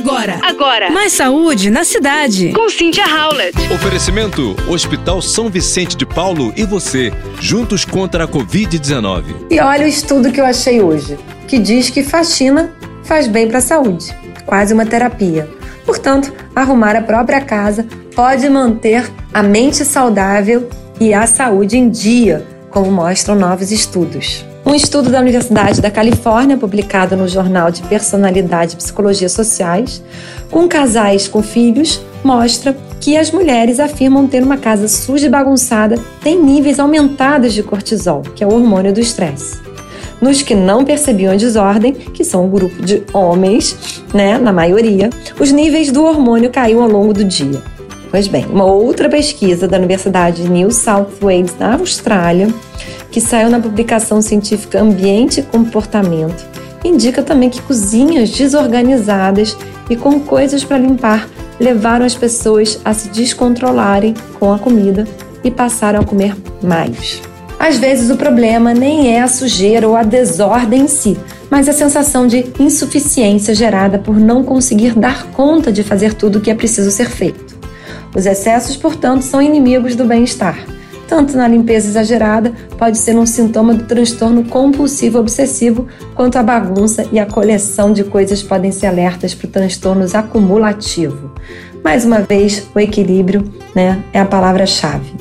Agora. Agora. Mais saúde na cidade. Com Cynthia Howlett. Oferecimento: Hospital São Vicente de Paulo e você, juntos contra a Covid-19. E olha o estudo que eu achei hoje, que diz que faxina faz bem para a saúde, quase uma terapia. Portanto, arrumar a própria casa pode manter a mente saudável e a saúde em dia, como mostram novos estudos. Um estudo da Universidade da Califórnia, publicado no Jornal de Personalidade e Psicologia Sociais, com casais com filhos, mostra que as mulheres afirmam ter uma casa suja e bagunçada tem níveis aumentados de cortisol, que é o hormônio do estresse. Nos que não percebiam a desordem, que são um grupo de homens, né, na maioria, os níveis do hormônio caíram ao longo do dia. Pois bem, uma outra pesquisa da Universidade de New South Wales, na Austrália, que saiu na publicação científica Ambiente e Comportamento, indica também que cozinhas desorganizadas e com coisas para limpar levaram as pessoas a se descontrolarem com a comida e passaram a comer mais. Às vezes o problema nem é a sujeira ou a desordem em si, mas a sensação de insuficiência gerada por não conseguir dar conta de fazer tudo o que é preciso ser feito. Os excessos, portanto, são inimigos do bem-estar. Tanto na limpeza exagerada, pode ser um sintoma do transtorno compulsivo obsessivo, quanto a bagunça e a coleção de coisas podem ser alertas para transtornos acumulativo. Mais uma vez, o equilíbrio né, é a palavra-chave.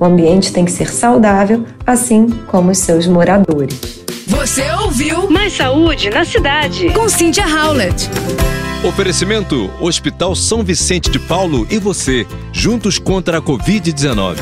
O ambiente tem que ser saudável, assim como os seus moradores. Você ouviu Mais saúde na cidade. com Cynthia Howlett. Oferecimento: Hospital São Vicente de Paulo e você, juntos contra a Covid-19.